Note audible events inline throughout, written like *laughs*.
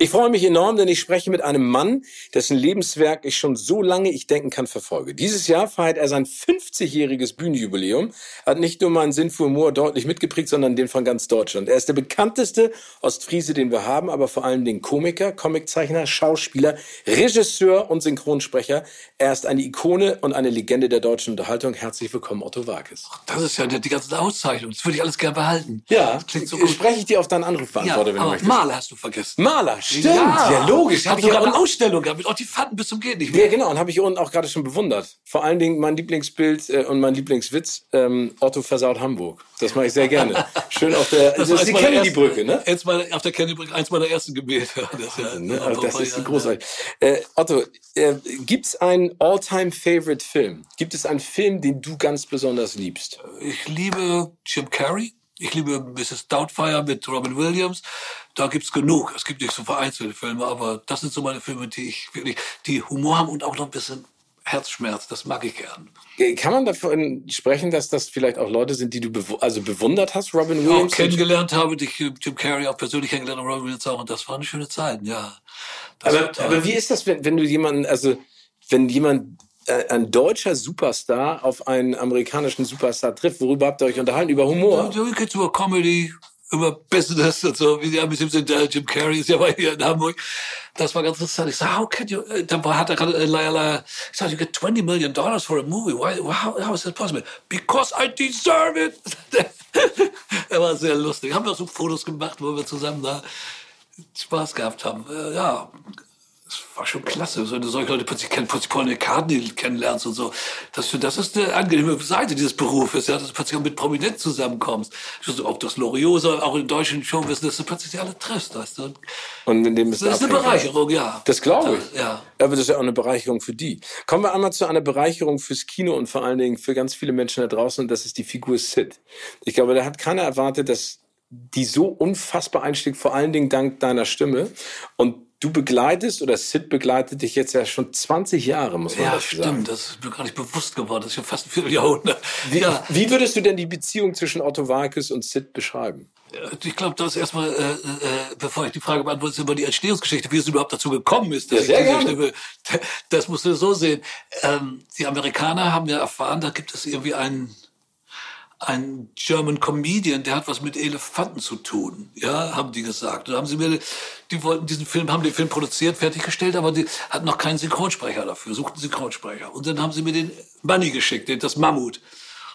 Ich freue mich enorm, denn ich spreche mit einem Mann, dessen Lebenswerk ich schon so lange ich denken kann verfolge. Dieses Jahr feiert er sein 50-jähriges Bühnenjubiläum, hat nicht nur meinen Sinn für Humor deutlich mitgeprägt, sondern den von ganz Deutschland. Er ist der bekannteste Ostfriese, den wir haben, aber vor allem den Komiker, Comiczeichner, Schauspieler, Regisseur und Synchronsprecher. Er ist eine Ikone und eine Legende der deutschen Unterhaltung. Herzlich willkommen, Otto Wakes. Das ist ja die, ganze Auszeichnung. Das würde ich alles gerne behalten. Ja, das klingt so gut. spreche ich dir auf deinen Anrufbeantworter, ja, wenn du möchtest. Maler hast du vergessen. Maler, Stimmt, ja, ja logisch. Hab ich sogar eine Ausstellung gehabt mit auch die Fatten bis zum geht nicht mehr. Ja, genau, und habe ich unten auch gerade schon bewundert. Vor allen Dingen mein Lieblingsbild äh, und mein Lieblingswitz, ähm, Otto versaut Hamburg. Das mache ich sehr gerne. *laughs* Schön auf der, das, das ist die Kennedy-Brücke, ne? Jetzt mal auf der Kennedy-Brücke, eins meiner ersten Gebete. *laughs* Das, ja, ne? das ist großartig. Äh, Otto, äh, gibt's einen All-Time-Favorite-Film? Gibt es einen Film, den du ganz besonders liebst? Ich liebe Jim Carrey. Ich liebe Mrs. Doubtfire mit Robin Williams. Da gibt's genug. Es gibt nicht so vereinzelte Filme, aber das sind so meine Filme, die ich wirklich, die Humor haben und auch noch ein bisschen Herzschmerz. Das mag ich gern. Kann man davon sprechen, dass das vielleicht auch Leute sind, die du bew also bewundert hast, Robin Williams? Auch kennengelernt habe, die Jim Carrey auch persönlich kennengelernt und Robin Williams auch. Und das waren schöne Zeiten, ja. aber, aber wie ist das, wenn, wenn du jemanden, also wenn jemand äh, ein deutscher Superstar auf einen amerikanischen Superstar trifft. Worüber habt ihr euch unterhalten? Über Humor? Über Comedy, über Business und so, wie die sind, der Jim Carrey ist ja bei hier in Hamburg. Das war ganz interessant. Ich sag, how can you, äh, dann hat er gerade, äh, ich sag, you get 20 million dollars for a movie. Why, how, how is that possible? Because I deserve it. *laughs* er war sehr lustig. Haben wir so Fotos gemacht, wo wir zusammen da Spaß gehabt haben. Ja, das war schon klasse, wenn du solche Leute plötzlich kennen, plötzlich Paul McCartney kennenlernst und so. Das, das ist eine angenehme Seite dieses Berufes, ja, dass du plötzlich auch mit Prominenten zusammenkommst. Also auch das Loriot, auch in deutschen Showwissen, dass du plötzlich alle triffst, weißt du. Und in dem ist das ist eine Bereicherung, ja. Das glaube ich. Ja. Aber das ist ja auch eine Bereicherung für die. Kommen wir einmal zu einer Bereicherung fürs Kino und vor allen Dingen für ganz viele Menschen da draußen und das ist die Figur Sid. Ich glaube, da hat keiner erwartet, dass die so unfassbar einschlägt, vor allen Dingen dank deiner Stimme. Und du begleitest oder Sid begleitet dich jetzt ja schon 20 Jahre, muss man ja, sagen. Ja, stimmt. Das ist mir gar nicht bewusst geworden. Das ist ja fast ein Vierteljahrhundert. Wie, ja. wie würdest du denn die Beziehung zwischen Otto Walkes und Sid beschreiben? Ich glaube, das erstmal, äh, äh, bevor ich die Frage beantworte, ist über die Entstehungsgeschichte, wie es überhaupt dazu gekommen ist. Dass ja, sehr gerne. *laughs* Das musst du so sehen. Ähm, die Amerikaner haben ja erfahren, da gibt es irgendwie einen ein German Comedian, der hat was mit Elefanten zu tun, ja, haben die gesagt. Und haben sie mir, die wollten diesen Film, haben den Film produziert, fertiggestellt, aber die hatten noch keinen Synchronsprecher dafür, suchten Synchronsprecher. Und dann haben sie mir den Money geschickt, das Mammut.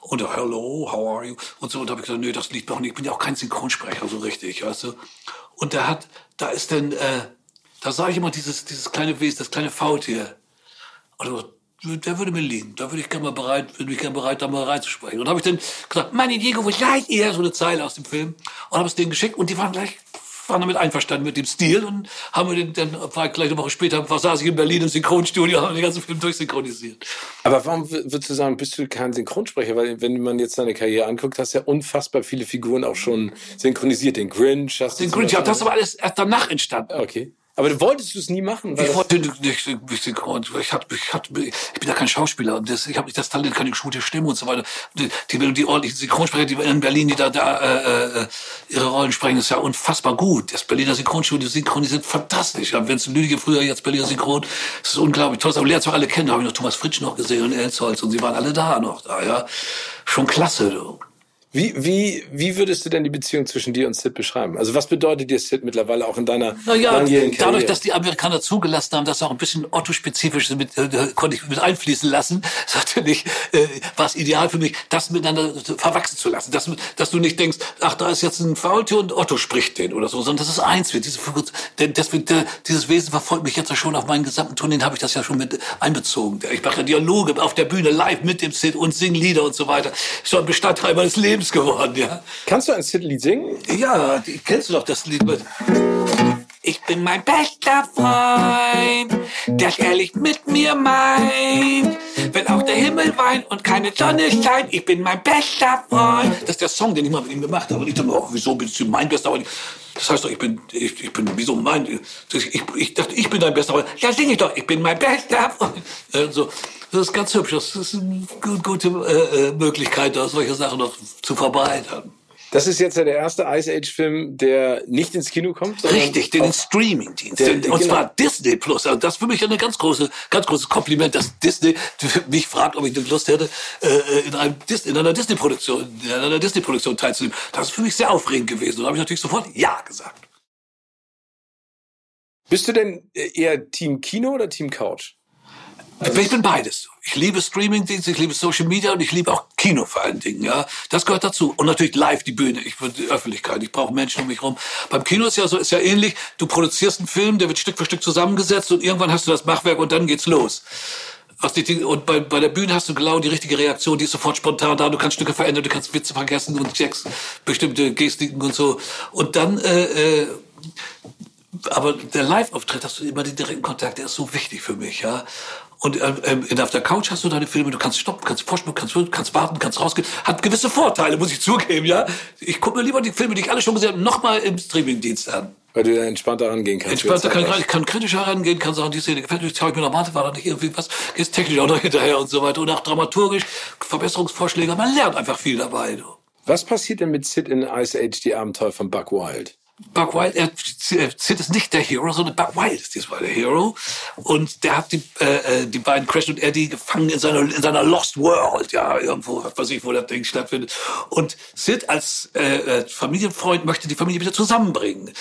Und hello, how are you? Und so, und da habe ich gesagt, nee, das liegt auch nicht, ich bin ja auch kein Synchronsprecher, so richtig, weißt du. Und der hat, da ist dann, äh, da sah ich immer dieses, dieses kleine Wesen, das kleine Faultier. Und der würde mir liegen. Da würde ich gerne mal bereit, würde mich gerne bereit, da mal reinzusprechen. Und habe ich dann gesagt, meine Diego, wo seid ihr? So eine Zeile aus dem Film. Und habe es denen geschickt und die waren gleich, waren damit einverstanden mit dem Stil und haben wir den, dann war gleich eine Woche später, saß ich in Berlin im Synchronstudio, haben den ganzen Film durchsynchronisiert. Aber warum würdest du sagen, bist du kein Synchronsprecher? Weil wenn man jetzt deine Karriere anguckt, hast du ja unfassbar viele Figuren auch schon synchronisiert. Den Grinch hast du Den Grinch, ja, das ist aber alles erst danach entstanden. Okay. Aber du wolltest du es nie machen? ich wollte nicht, nicht, nicht synchron. Ich, hab, ich, hab, ich bin ja kein Schauspieler und das, ich habe nicht das Talent, keine gute Stimme und so weiter. Die, die, die ordentlichen Synchronsprecher, die in Berlin, die da, da äh, äh, ihre Rollen sprechen, ist ja unfassbar gut. Das Berliner Synchronstudio, die Synchronisiert fantastisch. Wenn es Lüdige früher, jetzt Berliner Synchron, das ist unglaublich toll. Aber lernt zwar alle kennen, da habe ich noch Thomas Fritsch noch gesehen und Elsholz und sie waren alle da noch da, ja. Schon klasse, du. Wie, wie, wie würdest du denn die Beziehung zwischen dir und Sid beschreiben? Also was bedeutet dir Sid mittlerweile auch in deiner naja, langjährigen Karriere? Dadurch, dass die Amerikaner zugelassen haben, dass auch ein bisschen Otto-spezifisch mit, äh, konnte ich mit einfließen lassen, *laughs* ist natürlich äh, war es ideal für mich, das miteinander verwachsen zu lassen. Dass, dass du nicht denkst, ach, da ist jetzt ein Faultier und Otto spricht den oder so, sondern das ist eins wird. Diese, denn der, dieses Wesen verfolgt mich jetzt ja schon auf meinen gesamten Tourneen, habe ich das ja schon mit einbezogen. Ich mache ja Dialoge auf der Bühne live mit dem Sid und singe Lieder und so weiter. Schon ein Bestandteil meines Lebens Lebens geworden, ja. Kannst du ein Sid-Lied singen? Ja, die, kennst du doch das Lied mit... Ich bin mein bester Freund, der es ehrlich mit mir meint. Wenn auch der Himmel weint und keine Sonne scheint, ich bin mein bester Freund. Das ist der Song, den ich mal mit ihm gemacht habe. Und ich dachte, oh, wieso bist du mein bester Freund? Das heißt doch, ich bin, ich, ich bin, wieso mein, ich, ich dachte, ich bin dein bester Freund. Ja, sing ich doch, ich bin mein bester Freund. Also, das ist ganz hübsch. Das ist eine gute äh, äh, Möglichkeit, da solche Sachen noch zu verbreitern. Das ist jetzt ja der erste Ice Age Film, der nicht ins Kino kommt. Richtig, den Streamingdienst. Und genau. zwar Disney Plus. Also das ist für mich eine ganz große, ganz großes Kompliment, dass Disney mich fragt, ob ich eine Lust hätte, äh, in, einem in einer Disney-Produktion, in einer Disney-Produktion teilzunehmen. Das ist für mich sehr aufregend gewesen. Und da habe ich natürlich sofort Ja gesagt. Bist du denn eher Team Kino oder Team Couch? Also ich bin beides. Ich liebe Streamingdienste, ich liebe Social Media und ich liebe auch Kino vor allen Dingen. Ja, das gehört dazu. Und natürlich live die Bühne. Ich will die Öffentlichkeit. Ich brauche Menschen um mich herum. Beim Kino ist ja so, ist ja ähnlich. Du produzierst einen Film, der wird Stück für Stück zusammengesetzt und irgendwann hast du das Machwerk und dann geht's los. Und bei, bei der Bühne hast du genau die richtige Reaktion, die ist sofort spontan da. Du kannst Stücke verändern, du kannst Witze vergessen und checkst bestimmte Gestiken und so. Und dann äh, äh, aber der Live-Auftritt, hast du immer den direkten Kontakt, der ist so wichtig für mich, ja. Und ähm, äh, auf der Couch hast du deine Filme, du kannst stoppen, kannst vorspulen, kannst, kannst warten, kannst rausgehen. Hat gewisse Vorteile, muss ich zugeben, ja. Ich gucke mir lieber die Filme, die ich alle schon gesehen habe, nochmal im Streamingdienst an. Weil du da entspannter rangehen kannst. Entspannter kann ich, kann kritischer rangehen, kann sagen, die Szene gefällt mir, schaue ich mir normal, war da nicht irgendwie was, gehst technisch auch noch hinterher und so weiter. Und auch dramaturgisch, Verbesserungsvorschläge, man lernt einfach viel dabei. Du. Was passiert denn mit Sid in Ice Age, die Abenteuer von Buck Wild? Buck Wild, er, Sid ist nicht der Hero, sondern Buck Wild ist diesmal der Hero. Und der hat die, äh, äh, die beiden Crash und Eddie gefangen in seiner, in seiner Lost World, ja, irgendwo, was weiß ich, wo das Ding stattfindet. Und Sid als äh, äh Familienfreund möchte die Familie wieder zusammenbringen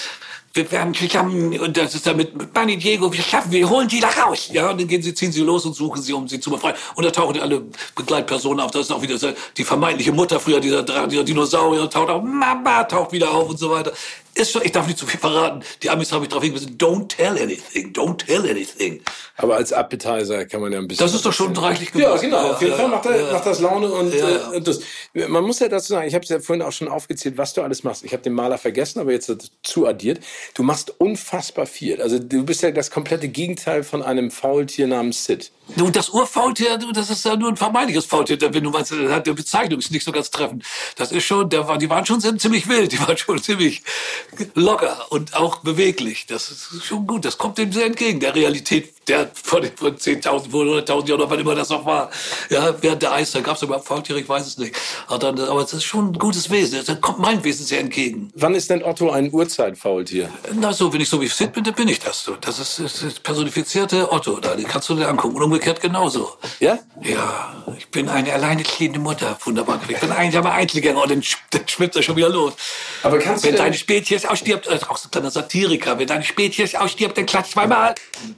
wir werden zusammen, und das ist damit mit Bunny Diego, wir schaffen, wir holen die da raus. Ja, und dann gehen sie, ziehen sie los und suchen sie, um sie zu befreien. Und da tauchen alle Begleitpersonen auf. Das ist auch wieder die vermeintliche Mutter früher, dieser, dieser Dinosaurier, taucht auf, Mama taucht wieder auf und so weiter. Ist schon, ich darf nicht zu viel verraten. Die Amis haben mich darauf hingewiesen, don't tell anything, don't tell anything. Aber als Appetizer kann man ja ein bisschen... Das ist doch schon reichlich gemacht. Ja, genau. Auf jeden ja, Fall macht, er, ja, macht das Laune und, ja. äh, das. Man muss ja dazu sagen, ich habe es ja vorhin auch schon aufgezählt, was du alles machst. Ich habe den Maler vergessen, aber jetzt dazu addiert. Du machst unfassbar viel. Also du bist ja das komplette Gegenteil von einem Faultier namens Sid. Und das Urfaultier, das ist ja nur ein vermeintliches Faultier, wenn du meinst, die Bezeichnung ist nicht so ganz treffend. Das ist schon, der war, die waren schon ziemlich wild, die *laughs* waren schon ziemlich locker und auch beweglich. Das ist schon gut, das kommt dem sehr entgegen, der Realität der von, von 10.000, vor 100.000 Jahren, oder wann immer das noch war. Ja, während der Eis, da gab es überhaupt Faultiere, ich weiß es nicht. Aber, dann, aber es ist schon ein gutes Wesen, da kommt mein Wesen sehr entgegen. Wann ist denn Otto ein Urzeitfaultier? Na so, wenn ich so wie Sid bin, dann bin ich das so. Das ist, das ist personifizierte Otto, da, den kannst du dir angucken. Und umgekehrt genauso. Ja? Ja, ich bin eine alleinerziehende Mutter, wunderbar. Ich bin ein einsamer Einzelgänger und dann, dann schwimmt er schon wieder los. Aber kannst wenn du deine Spezies ausstirbt, also auch so ein kleiner Satiriker, wenn deine Spezies ausstirbt, dann klatscht zweimal.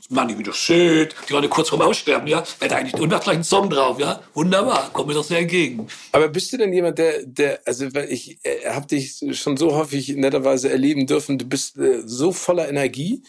Mann, wie du shit, die waren kurz vorm Aussterben, ja. Hätte eigentlich, und macht gleich einen Song drauf, ja. Wunderbar, kommt mir doch sehr entgegen. Aber bist du denn jemand, der, der, also, ich äh, habe dich schon so häufig netterweise erleben dürfen, du bist äh, so voller Energie.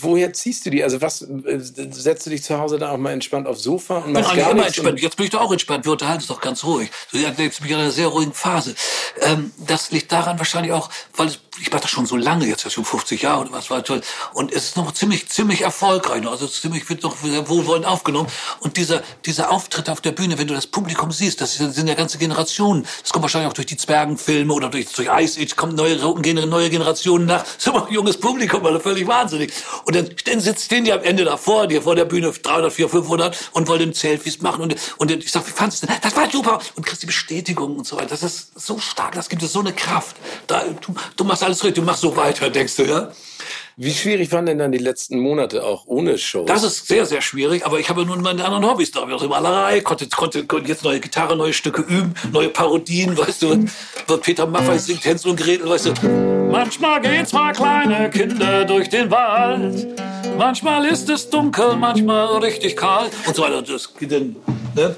Woher ziehst du die? Also was, äh, setzt du dich zu Hause da auch mal entspannt aufs Sofa und machst gar immer entspannt. Jetzt bin ich doch auch entspannt. Wir unterhalten uns doch ganz ruhig. Du erlebst mich in einer sehr ruhigen Phase. Ähm, das liegt daran wahrscheinlich auch, weil es, ich mache das schon so lange, jetzt schon 50 Jahre oder was war toll. Und es ist noch ziemlich, ziemlich erfolgreich. Also ziemlich wird noch sehr wohlwollend aufgenommen. Und dieser, dieser Auftritt auf der Bühne, wenn du das Publikum siehst, das sind ja ganze Generationen. Das kommt wahrscheinlich auch durch die Zwergenfilme oder durch, durch Ice Age, kommen neue, neue Generationen nach. Das ist immer ein junges Publikum, weil völlig wahnsinnig. Und dann stehen, stehen die am Ende davor, die vor der Bühne 300, 400, 500 und wollen Selfies machen. Und, und ich sag, wie fandest du das? Das war super. Und kriegst die Bestätigung und so weiter. Das ist so stark, das gibt es so eine Kraft. Da, du, du machst alles richtig, du machst so weiter, denkst du, ja? Wie schwierig waren denn dann die letzten Monate auch ohne Show? Das ist sehr, sehr schwierig, aber ich habe nun meine anderen Hobbys da. Also Malerei, konnte, konnte, konnte jetzt neue Gitarre, neue Stücke üben, neue Parodien, weißt du. Peter Maffay singt Hänsel und Gretel, weißt du. Manchmal gehen zwei kleine Kinder durch den Wald. Manchmal ist es dunkel, manchmal richtig kalt. Und so weiter. Das geht dann, ne?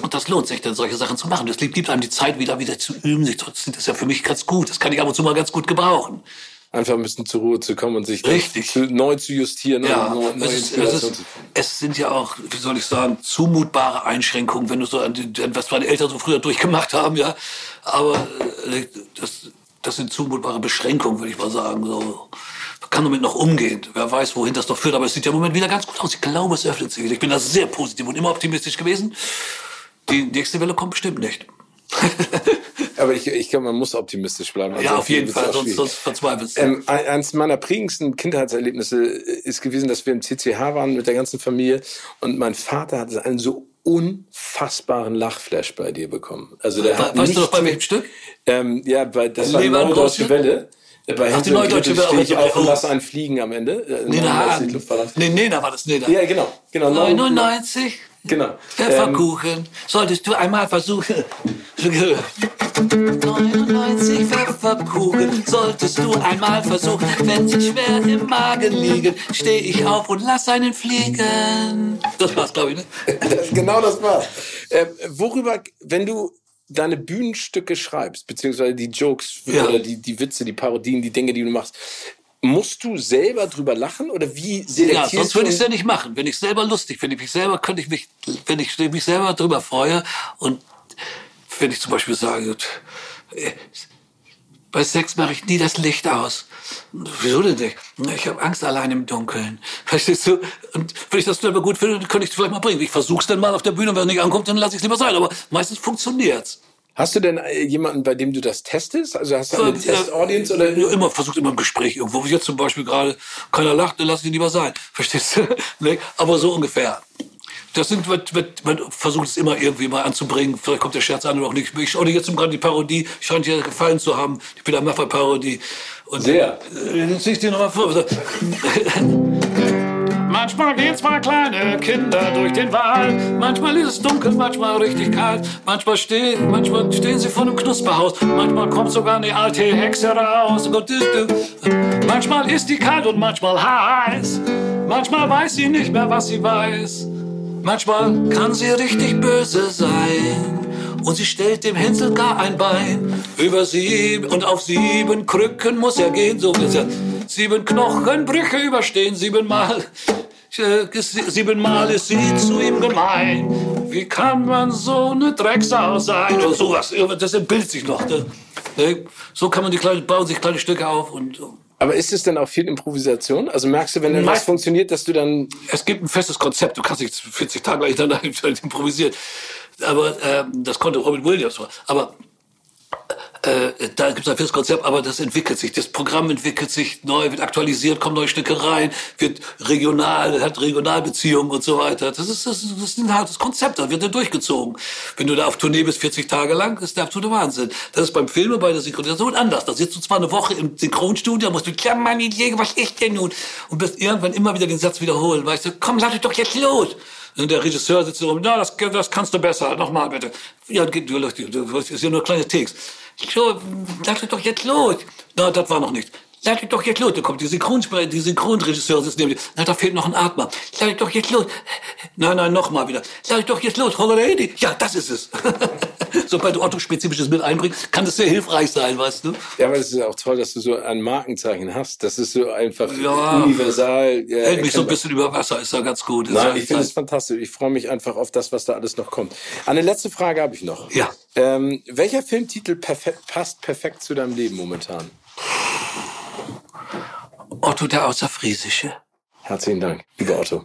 Und das lohnt sich dann, solche Sachen zu machen. Das gibt einem die Zeit, wieder, wieder zu üben. Das ist ja für mich ganz gut. Das kann ich ab und zu mal ganz gut gebrauchen einfach ein bisschen zur Ruhe zu kommen und sich. Zu, neu zu justieren. Ja, und neu, es, ist, es, ist, es, sind ja auch, wie soll ich sagen, zumutbare Einschränkungen, wenn du so an die, was meine Eltern so früher durchgemacht haben, ja. Aber äh, das, das sind zumutbare Beschränkungen, würde ich mal sagen. So. Man kann damit noch umgehen. Wer weiß, wohin das noch führt. Aber es sieht ja im Moment wieder ganz gut aus. Ich glaube, es öffnet sich. Ich bin da sehr positiv und immer optimistisch gewesen. Die nächste Welle kommt bestimmt nicht. *laughs* Aber ich, ich glaube, man muss optimistisch bleiben. Also ja, auf jeden Fall, sonst, sonst verzweifelst du. Ähm, eines meiner prägendsten Kindheitserlebnisse ist gewesen, dass wir im CCH waren mit der ganzen Familie und mein Vater hatte einen so unfassbaren Lachflash bei dir bekommen. Also der hat weißt du noch bei welchem Stück? Ähm, ja, bei, das war die Neue Deutsche Welle. Bei Ach, die Neue Deutsche Welle. Stehe ich auf und lasse einen fliegen am Ende. Äh, nee, na, nee, nee, da war das nee, da. Ja, genau. genau 99. Genau. Pfefferkuchen. Ähm, Solltest du einmal versuchen. *laughs* *laughs* 99 Pfefferkuchen solltest du einmal versuchen. Wenn sie schwer im Magen liegen, stehe ich auf und lass einen fliegen. Das war's, glaube ich, ne? *laughs* genau das war's. Äh, worüber, wenn du deine Bühnenstücke schreibst, beziehungsweise die Jokes ja. oder die, die Witze, die Parodien, die Dinge, die du machst, Musst du selber drüber lachen oder wie selektierst Ja, sonst würde ich es ja nicht machen. Wenn ich selber lustig finde, ich mich selber, könnte ich mich, wenn ich mich selber drüber freue und wenn ich zum Beispiel sage, äh, bei Sex mache ich nie das Licht aus. Wieso denn nicht? Ich habe Angst allein im Dunkeln. *laughs* Verstehst du? Und wenn ich das selber gut finde, dann könnte ich es vielleicht mal bringen. Ich versuche es dann mal auf der Bühne und wenn es nicht ankommt, dann lasse ich es lieber sein. Aber meistens funktioniert's. Hast du denn äh, jemanden, bei dem du das testest? Also hast du eine ja, Test-Audience oder? Ja, immer, versucht immer im Gespräch irgendwo. Jetzt zum Beispiel gerade, keiner lacht, dann lass ihn lieber sein. Verstehst du? *laughs* Aber so ungefähr. Das sind, man, man versucht es immer irgendwie mal anzubringen. Vielleicht kommt der Scherz an oder auch nicht. Ich schaue jetzt gerade die Parodie, scheint dir gefallen zu haben. Die Peter Maffay-Parodie. Sehr. Äh, jetzt zieh ich dir nochmal vor. *laughs* Manchmal gehen zwei kleine Kinder durch den Wald. Manchmal ist es dunkel, manchmal richtig kalt. Manchmal stehen, manchmal stehen sie vor einem Knusperhaus. Manchmal kommt sogar eine alte Hexe raus. Manchmal ist die kalt und manchmal heiß. Manchmal weiß sie nicht mehr, was sie weiß. Manchmal kann sie richtig böse sein. Und sie stellt dem Hänsel gar ein Bein. Über sieben und auf sieben Krücken muss er gehen, so ist er. Sieben Knochenbrüche überstehen, siebenmal. Äh, siebenmal ist sie zu ihm gemein. Wie kann man so eine Drecksau sein? Oder sowas. Das entbildet sich noch. Ne? Ne? So kann man die kleinen, bauen sich kleine Stücke auf und. Aber ist es denn auch viel Improvisation? Also merkst du, wenn etwas funktioniert, dass du dann. Es gibt ein festes Konzept. Du kannst nicht 40 Tage lang *laughs* improvisieren. Aber ähm, das konnte Robin Williams. Aber äh, da gibt es ein festes Konzept, aber das entwickelt sich. Das Programm entwickelt sich neu, wird aktualisiert, kommen neue Stücke rein, wird regional, hat Regionalbeziehungen und so weiter. Das ist, das, das ist ein hartes Konzept, das wird dann durchgezogen. Wenn du da auf Tournee bist, 40 Tage lang, ist der absolute Wahnsinn. Das ist beim Filme, bei der Synchronisation anders. Da sitzt du zwar eine Woche im Synchronstudio, musst du, klar, meine Jäger, was ist denn nun? Und wirst irgendwann immer wieder den Satz wiederholen, weißt du, komm, sag dich doch jetzt los. Und der Regisseur sitzt so, na, das, das kannst du besser, nochmal bitte. Ja, du, du, du, du, ist ja nur kleine Takes. So, sag doch jetzt los. Na, das war noch nicht. Sag doch jetzt los. Da kommt die, Synchron die Synchronregisseur sitzt neben. Na, da fehlt noch ein Atmer. Sag doch jetzt los. Nein, nein, nochmal wieder. Sag doch jetzt los. Holiday. Ja, das ist es. *laughs* Sobald du Otto-Spezifisches mit einbringst, kann das sehr hilfreich sein, weißt du? Ja, aber es ist auch toll, dass du so ein Markenzeichen hast. Das ist so einfach ja, universal. Ja, hält mich so ein bisschen über Wasser, ist ja ganz gut. Ist Nein, ich finde es fantastisch. Ich freue mich einfach auf das, was da alles noch kommt. Eine letzte Frage habe ich noch. Ja. Ähm, welcher Filmtitel perfekt, passt perfekt zu deinem Leben momentan? Otto der Außerfriesische. Herzlichen Dank, lieber Otto.